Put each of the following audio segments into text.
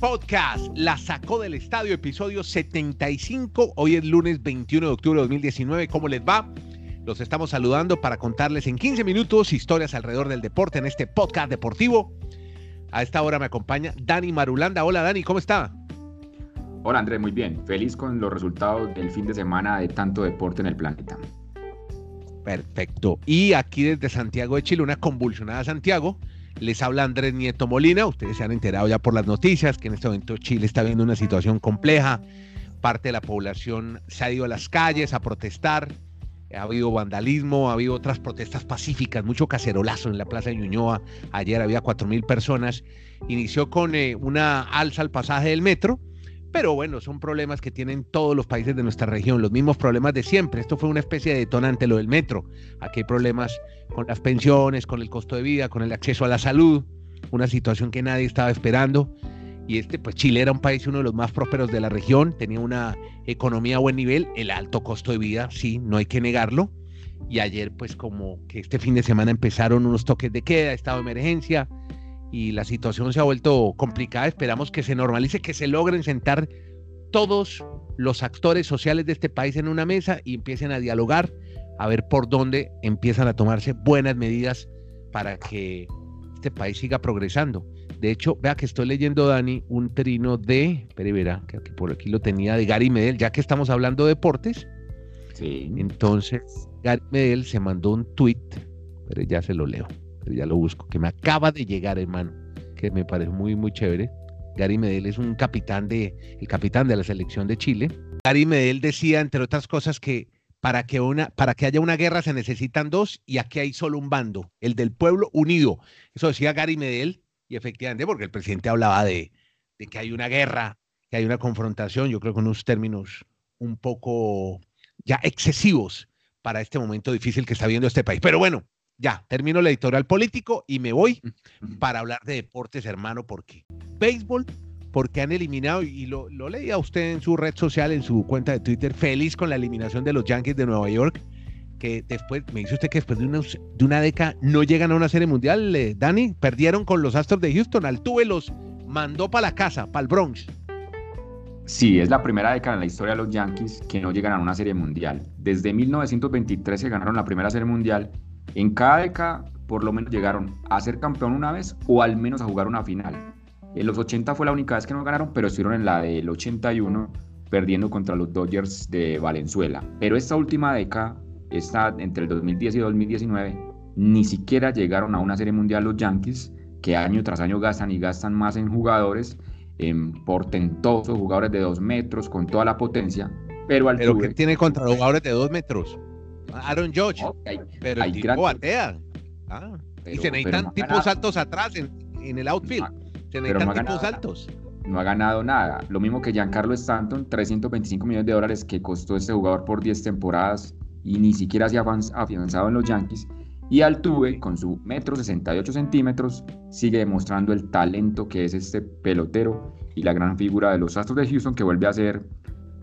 Podcast, la sacó del estadio, episodio 75. Hoy es lunes 21 de octubre de 2019. ¿Cómo les va? Los estamos saludando para contarles en 15 minutos historias alrededor del deporte en este podcast deportivo. A esta hora me acompaña Dani Marulanda. Hola Dani, ¿cómo está? Hola Andrés, muy bien. Feliz con los resultados del fin de semana de tanto deporte en el planeta. Perfecto. Y aquí desde Santiago de Chile, una convulsionada Santiago. Les habla Andrés Nieto Molina. Ustedes se han enterado ya por las noticias que en este momento Chile está viendo una situación compleja. Parte de la población se ha ido a las calles a protestar ha habido vandalismo, ha habido otras protestas pacíficas, mucho cacerolazo en la Plaza de Ñuñoa. Ayer había 4.000 personas. Inició con eh, una alza al pasaje del metro, pero bueno, son problemas que tienen todos los países de nuestra región, los mismos problemas de siempre. Esto fue una especie de detonante, lo del metro. Aquí hay problemas con las pensiones, con el costo de vida, con el acceso a la salud, una situación que nadie estaba esperando y este, pues Chile era un país uno de los más prósperos de la región, tenía una economía a buen nivel, el alto costo de vida, sí, no hay que negarlo. Y ayer, pues como que este fin de semana empezaron unos toques de queda, estado de emergencia, y la situación se ha vuelto complicada. Esperamos que se normalice, que se logren sentar todos los actores sociales de este país en una mesa y empiecen a dialogar, a ver por dónde empiezan a tomarse buenas medidas para que este país siga progresando. De hecho, vea que estoy leyendo, Dani, un trino de, verá, que por aquí lo tenía, de Gary Medel, ya que estamos hablando de deportes. Sí. Entonces, Gary Medel se mandó un tweet, pero ya se lo leo, pero ya lo busco, que me acaba de llegar, hermano, que me parece muy, muy chévere. Gary Medel es un capitán de, el capitán de la selección de Chile. Gary Medel decía, entre otras cosas, que para que, una, para que haya una guerra se necesitan dos y aquí hay solo un bando, el del pueblo unido. Eso decía Gary Medel y efectivamente, porque el presidente hablaba de, que hay una guerra, que hay una confrontación, yo creo que unos términos un poco ya excesivos para este momento difícil que está viendo este país. Pero bueno, ya, termino el editorial político y me voy para hablar de deportes, hermano, porque béisbol, porque han eliminado, y lo, lo leía usted en su red social, en su cuenta de Twitter, feliz con la eliminación de los Yankees de Nueva York que después, me dice usted que después de una, de una década no llegan a una serie mundial, eh, Dani, perdieron con los Astros de Houston, Altuve los mandó para la casa, para el Bronx. Sí, es la primera década en la historia de los Yankees que no llegan a una serie mundial. Desde 1923 se ganaron la primera serie mundial. En cada década, por lo menos llegaron a ser campeón una vez o al menos a jugar una final. En los 80 fue la única vez que no ganaron, pero estuvieron en la del 81 perdiendo contra los Dodgers de Valenzuela. Pero esta última década está entre el 2010 y 2019, ni siquiera llegaron a una serie mundial los Yankees, que año tras año gastan y gastan más en jugadores, en portentosos jugadores de dos metros, con toda la potencia, pero al ¿Pero que tiene contra jugadores de dos metros? Aaron George, pero el tipo batea. Ah, y se necesitan tipos altos atrás en, el outfield. se necesitan tipos altos no ha ganado nada. Lo mismo que Giancarlo Stanton, 325 millones de dólares que costó este jugador por 10 temporadas y ni siquiera se ha afianzado en los Yankees. Y Altuve, con su metro 68 centímetros, sigue demostrando el talento que es este pelotero y la gran figura de los Astros de Houston que vuelve a ser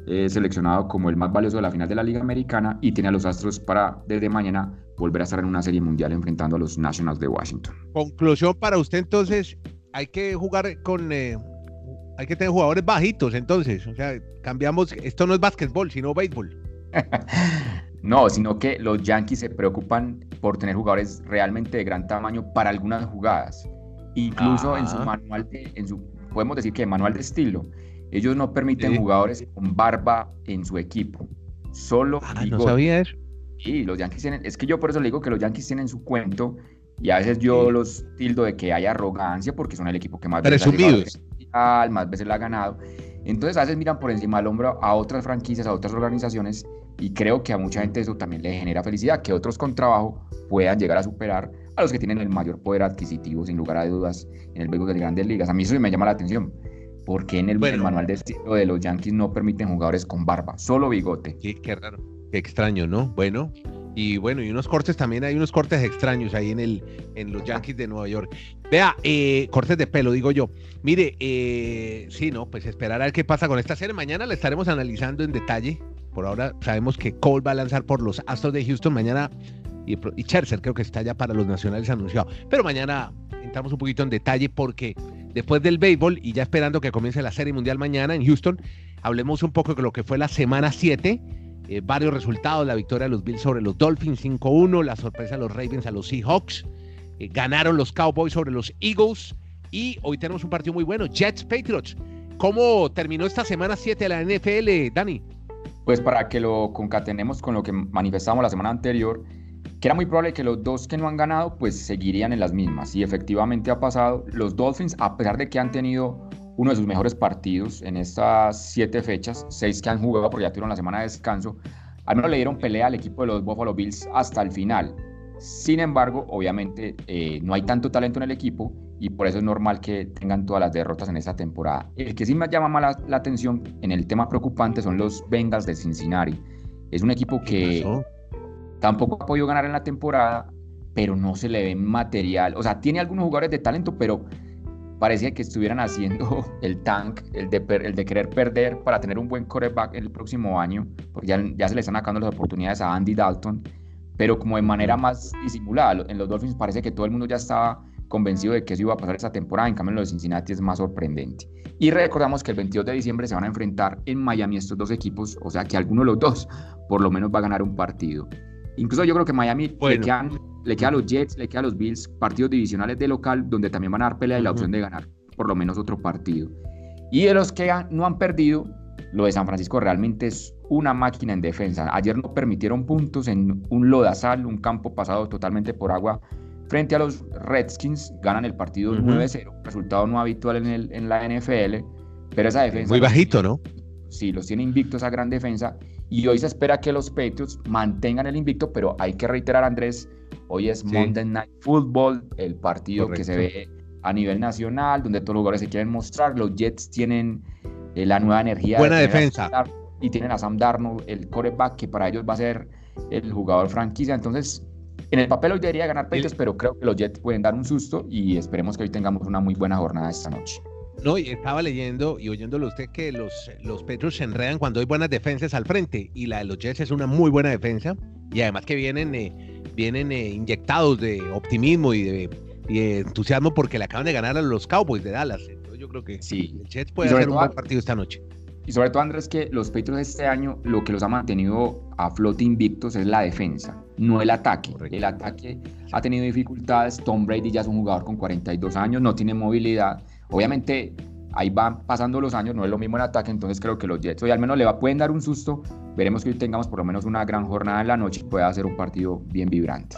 eh, seleccionado como el más valioso de la final de la Liga Americana y tiene a los Astros para desde mañana volver a estar en una serie mundial enfrentando a los Nationals de Washington. Conclusión para usted entonces, hay que jugar con... Eh, hay que tener jugadores bajitos entonces, o sea, cambiamos, esto no es básquetbol, sino béisbol. No, sino que los Yankees se preocupan por tener jugadores realmente de gran tamaño para algunas jugadas. Incluso en su ah. manual, de, en su, podemos decir que manual de estilo, ellos no permiten jugadores con barba en su equipo. Solo. Ah, no sabía eso. Sí, los Yankees tienen. Es que yo por eso le digo que los Yankees tienen su cuento y a veces yo los tildo de que hay arrogancia porque son el equipo que más veces, más veces la ha ganado. Entonces a veces miran por encima del hombro a otras franquicias, a otras organizaciones y creo que a mucha gente eso también le genera felicidad, que otros con trabajo puedan llegar a superar a los que tienen el mayor poder adquisitivo, sin lugar a dudas, en el béisbol de grandes ligas. A mí eso me llama la atención. Porque en el, manual de estilo de los Yankees no permiten jugadores con barba, solo bigote? Sí, qué raro, qué extraño, ¿no? Bueno, y bueno, y unos cortes también, hay unos cortes extraños ahí en, el, en los Yankees de Nueva York. Vea, eh, cortes de pelo, digo yo. Mire, eh, sí, no, pues esperar a ver qué pasa con esta serie. Mañana la estaremos analizando en detalle. Por ahora sabemos que Cole va a lanzar por los Astros de Houston mañana y, y creo que está ya para los nacionales anunciado. Pero mañana entramos un poquito en detalle porque después del béisbol y ya esperando que comience la Serie Mundial mañana en Houston, hablemos un poco de lo que fue la semana 7. Eh, varios resultados, la victoria de los Bills sobre los Dolphins 5-1, la sorpresa de los Ravens a los Seahawks, eh, ganaron los Cowboys sobre los Eagles y hoy tenemos un partido muy bueno, Jets Patriots. ¿Cómo terminó esta semana 7 de la NFL, Dani? Pues para que lo concatenemos con lo que manifestamos la semana anterior, que era muy probable que los dos que no han ganado pues seguirían en las mismas. Y efectivamente ha pasado. Los Dolphins, a pesar de que han tenido uno de sus mejores partidos en estas siete fechas, seis que han jugado porque ya tuvieron la semana de descanso, al menos le dieron pelea al equipo de los Buffalo Bills hasta el final. Sin embargo, obviamente eh, no hay tanto talento en el equipo y por eso es normal que tengan todas las derrotas en esta temporada. El que sí me llama más la, atención en el tema preocupante son los Bengals de Cincinnati. Es un equipo que tampoco ha podido ganar en la temporada, pero no se le ve material. O sea, tiene algunos jugadores de talento, pero parecía que estuvieran haciendo el tank, el de, el de querer perder para tener un buen quarterback el próximo año, porque ya, ya se le están sacando las oportunidades a Andy Dalton, pero como de manera más disimulada. En los Dolphins parece que todo el mundo ya estaba convencido de que eso iba a pasar esta temporada, en cambio en los de Cincinnati es más sorprendente. Y recordamos que el 22 de diciembre se van a enfrentar en Miami estos dos equipos, o sea que alguno de los dos por lo menos va a ganar un partido. Incluso yo creo que Miami le, quedan, le queda a los Jets, le queda a los Bills partidos divisionales de local donde también van a dar pelea y la opción de ganar por lo menos otro partido. Y de los que no han perdido, lo de San Francisco realmente es una máquina en defensa. Ayer no permitieron puntos en un lodazal, un campo pasado totalmente por agua Frente a los Redskins, ganan el partido 9-0, resultado no habitual en, el, en la NFL, pero esa defensa... Muy bajito, ¿no? Sí, los tiene invictos esa gran defensa y hoy se espera que los Patriots mantengan el invicto, pero hay que reiterar, Andrés, hoy es Monday Night Football, el partido que se ve a nivel nacional, donde todos los jugadores se quieren mostrar. Los Jets tienen eh, la nueva energía. Buena defensa. Y tienen a Sam Darnold, el coreback, que para ellos va a ser el jugador franquicia. Entonces, en el papel hoy debería ganar Patriots, pero creo que los Jets pueden dar un susto y esperemos que hoy tengamos una muy buena jornada esta noche. No, y estaba leyendo y oyéndolo usted que los, los Patriots se enredan cuando hay buenas defensas al frente y la de los Jets es una muy buena defensa y además que vienen, eh, vienen eh, inyectados de optimismo y de, entusiasmo porque le acaban de ganar a los Cowboys de Dallas. Entonces yo creo que sí. el Jets puede hacer un buen partido esta noche. Y sobre todo, Andrés, que los Patriots este año lo que los ha mantenido a flote invictos es la defensa, no el ataque. El ataque ha tenido dificultades. Tom Brady ya es un jugador con 42 años, no tiene movilidad. Obviamente, ahí van pasando los años, no es lo mismo el ataque, entonces creo que los Jets hoy al menos le va, pueden dar un susto. Veremos que hoy tengamos por lo menos una gran jornada en la noche y pueda ser un partido bien vibrante.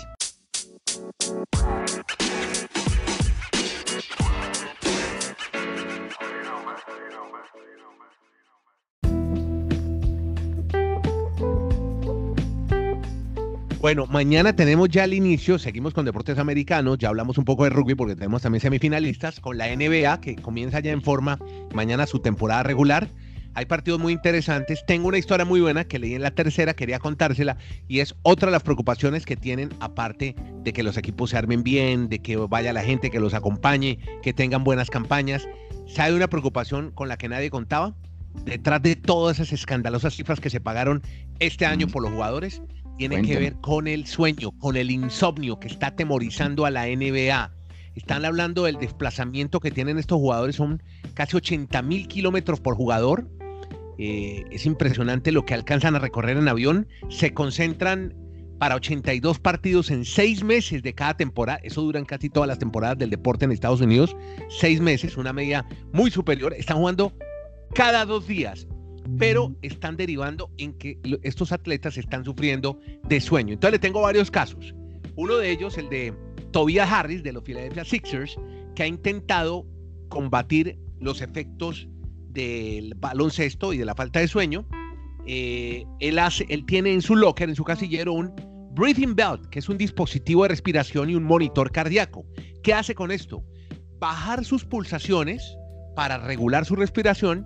Bueno, mañana tenemos ya el inicio, seguimos con deportes americanos, ya hablamos un poco de rugby porque tenemos también semifinalistas, con la NBA que comienza ya en forma mañana su temporada regular. Hay partidos muy interesantes. Tengo una historia muy buena que leí en la tercera, quería contársela, y es otra de las preocupaciones que tienen, aparte de que los equipos se armen bien, de que vaya la gente que los acompañe, que tengan buenas campañas. ¿Sabe una preocupación con la que nadie contaba? Detrás de todas esas escandalosas cifras que se pagaron este año por los jugadores, tiene que ver con el sueño, con el insomnio que está atemorizando a la NBA. Están hablando del desplazamiento que tienen estos jugadores, son casi 80 mil kilómetros por jugador. Eh, es impresionante lo que alcanzan a recorrer en avión. Se concentran para 82 partidos en seis meses de cada temporada. Eso duran casi todas las temporadas del deporte en Estados Unidos. Seis meses, una media muy superior. Están jugando cada dos días pero están derivando en que estos atletas están sufriendo de sueño. Entonces le tengo varios casos. Uno de ellos, el de Tobias Harris de los Philadelphia Sixers, que ha intentado combatir los efectos del baloncesto y de la falta de sueño. Eh, él, hace, él tiene en su locker, en su casillero, un breathing belt, que es un dispositivo de respiración y un monitor cardíaco. ¿Qué hace con esto? Bajar sus pulsaciones para regular su respiración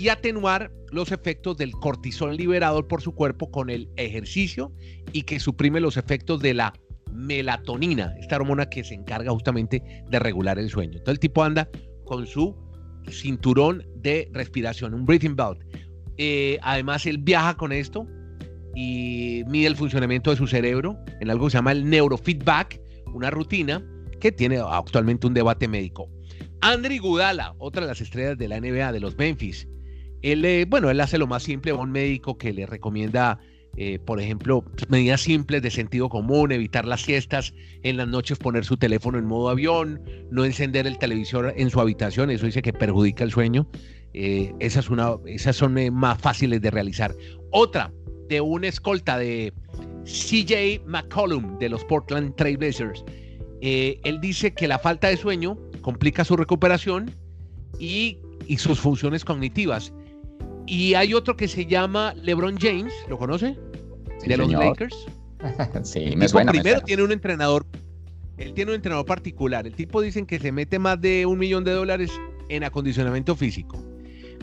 y atenuar los efectos del cortisol liberador por su cuerpo con el ejercicio y que suprime los efectos de la melatonina, esta hormona que se encarga justamente de regular el sueño. Entonces el tipo anda con su cinturón de respiración, un breathing belt. Eh, además él viaja con esto y mide el funcionamiento de su cerebro en algo que se llama el neurofeedback, una rutina que tiene actualmente un debate médico. Andri Gudala, otra de las estrellas de la NBA de los Memphis. Él, eh, bueno, él hace lo más simple, un médico que le recomienda, eh, por ejemplo, medidas simples de sentido común, evitar las siestas, en las noches poner su teléfono en modo avión, no encender el televisor en su habitación, eso dice que perjudica el sueño. Eh, esas, una, esas son más fáciles de realizar. Otra, de una escolta de CJ McCollum de los Portland Trailblazers. él dice que la falta de sueño complica su recuperación y, sus funciones cognitivas. Y hay otro que se llama LeBron James, ¿lo conoce? de los Lakers. sí, me suena. Primero tiene un entrenador, él tiene un entrenador particular. El tipo dicen que se mete más de un millón de dólares en acondicionamiento físico.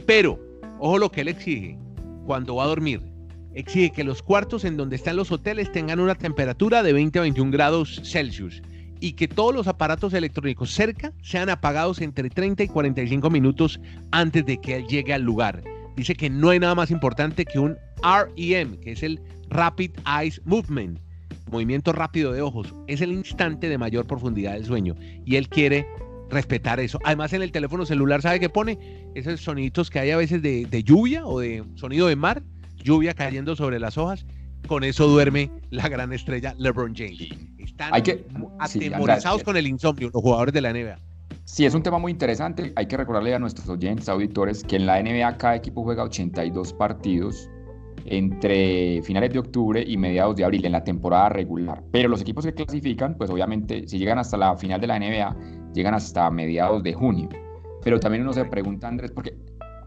Pero, ojo lo que él exige cuando va a dormir. Exige que los cuartos en donde están los hoteles tengan una temperatura de 20 a 21 grados Celsius y que todos los aparatos electrónicos cerca sean apagados entre 30 y 45 minutos antes de que él llegue al lugar. Dice que no hay nada más importante que un REM, que es el Rapid Eyes Movement, movimiento rápido de ojos. Es el instante de mayor profundidad del sueño y él quiere respetar eso. Además en el teléfono celular, ¿sabe qué pone? Esos sonidos que hay a veces de, de lluvia o de sonido de mar, lluvia cayendo sobre las hojas. Con eso duerme la gran estrella LeBron James están hay que, atemorizados con el insomnio los jugadores de la NBA. Sí, es un tema muy interesante. Hay que recordarle a nuestros oyentes, auditores, que en la NBA cada equipo juega 82 partidos entre finales de octubre y mediados de abril en la temporada regular. Pero los equipos que clasifican, pues obviamente, si llegan hasta la final de la NBA, llegan hasta mediados de junio. Pero también uno se pregunta, Andrés, porque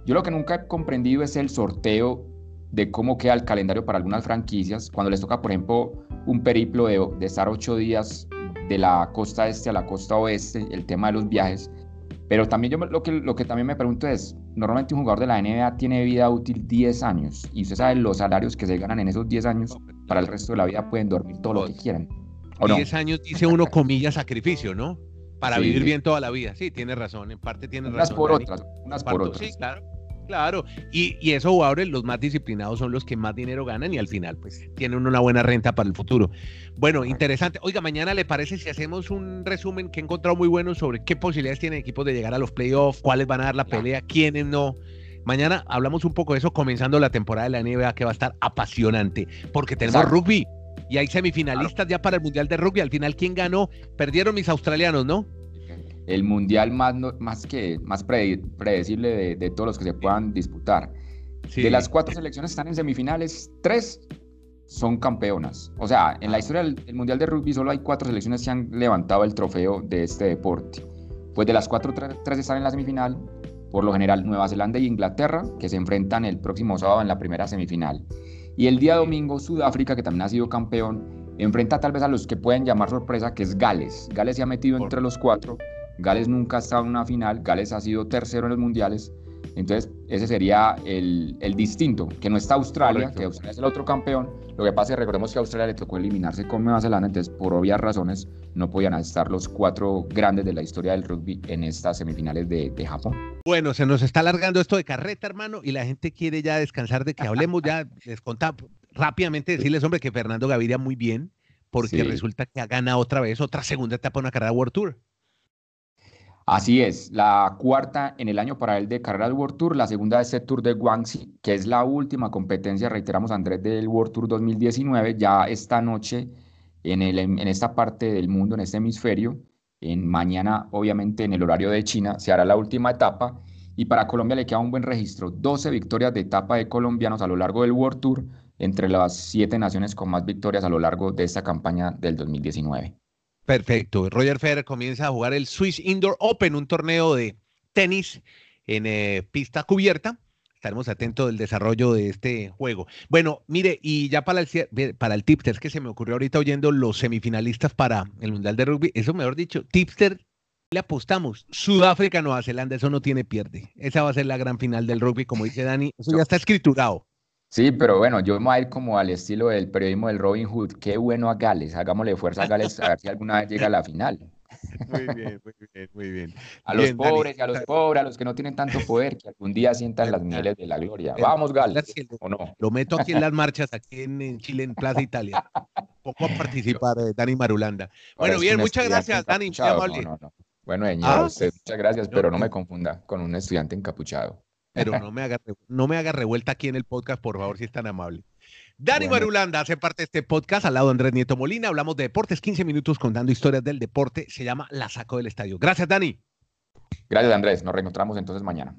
yo lo que nunca he comprendido es el sorteo de cómo queda el calendario para algunas franquicias, cuando les toca, por ejemplo, un periplo de, de estar ocho días de la costa este a la costa oeste, el tema de los viajes. Pero también yo lo que, lo que también me pregunto es, normalmente un jugador de la NBA tiene vida útil 10 años y usted sabe los salarios que se ganan en esos 10 años, para el resto de la vida pueden dormir todo lo que quieran. 10 años dice uno comillas sacrificio, ¿no? Para vivir bien toda la vida. Sí, tiene razón, en parte tiene razón. Unas por otras, unas por otras. Sí, claro. Claro, y, y, esos jugadores, los más disciplinados, son los que más dinero ganan y al final, pues, tienen una buena renta para el futuro. Bueno, interesante. Oiga, mañana le parece si hacemos un resumen que he encontrado muy bueno sobre qué posibilidades tienen equipos de llegar a los playoffs, cuáles van a dar la pelea, quiénes no. Mañana hablamos un poco de eso, comenzando la temporada de la NBA que va a estar apasionante, porque tenemos rugby y hay semifinalistas ya para el Mundial de Rugby. Al final, ¿quién ganó? Perdieron mis australianos, ¿no? El mundial más, más, que, más predecible de, todos los que se puedan disputar. De las cuatro selecciones que están en semifinales, tres son campeonas. O sea, en la historia del, Mundial de Rugby solo hay cuatro selecciones que han levantado el trofeo de este deporte. Pues de las cuatro, tres, están en la semifinal. Por lo general, Nueva Zelanda y Inglaterra, que se enfrentan el próximo sábado en la primera semifinal. Y el día domingo, Sudáfrica, que también ha sido campeón, enfrenta tal vez a los que pueden llamar sorpresa, que es Gales. Gales se ha metido entre los cuatro Gales nunca ha estado en una final, Gales ha sido tercero en los mundiales, entonces ese sería el, distinto, que no está Australia, que Australia es el otro campeón. Lo que pasa es que recordemos que a Australia le tocó eliminarse con Nueva Zelanda, entonces por obvias razones no podían estar los cuatro grandes de la historia del rugby en estas semifinales de, de Japón. Bueno, se nos está alargando esto de carreta, hermano, y la gente quiere ya descansar de que hablemos ya, les contaba rápidamente decirles, hombre, que Fernando Gaviria muy bien, porque resulta que ha ganado otra vez otra segunda etapa en una carrera World Tour. Así es, la cuarta en el año para él de carreras World Tour, la segunda es el Tour de Guangxi, que es la última competencia, reiteramos Andrés, del World Tour 2019, ya esta noche en esta parte del mundo, en este hemisferio, en mañana obviamente en el horario de China, se hará la última etapa y para Colombia le queda un buen registro, 12 victorias de etapa de colombianos a lo largo del World Tour, entre las siete naciones con más victorias a lo largo de esta campaña del 2019. Perfecto. Roger Federer comienza a jugar el Swiss Indoor Open, un torneo de tenis en eh, pista cubierta. Estaremos atentos del desarrollo de este juego. Bueno, mire, y ya para el, para el tipster, que se me ocurrió ahorita oyendo los semifinalistas para el Mundial de Rugby, eso mejor dicho, tipster, le apostamos, Sudáfrica, Nueva Zelanda, eso no tiene pierde. Esa va a ser la gran final del rugby, como dice Dani, eso ya está escriturado. Sí, pero bueno, yo me voy a ir como al estilo del periodismo del Robin Hood. Qué bueno a Gales, hagámosle fuerza a Gales a ver si alguna vez llega a la final. Muy bien, muy bien, muy bien. A los pobres y a los pobres, a los que no tienen tanto poder, que algún día sientan las mieles de la gloria. Vamos, Gales, ¿o no? Lo meto aquí en las marchas, aquí en, Chile, en Plaza Italia. Poco a participar, eh, Dani Marulanda. Bueno, bien, muchas gracias, Dani. Chao, no, no, Bueno, señor, ah. usted, muchas gracias, pero no me confunda con un estudiante encapuchado. Pero no me haga, no me haga revuelta aquí en el podcast, por favor, si es tan amable. Dani Marulanda hace parte de este podcast al lado de Andrés Nieto Molina. Hablamos de deportes, 15 minutos contando historias del deporte. Se llama La Saco del Estadio. Gracias, Dani. Gracias, Andrés. Nos reencontramos entonces mañana.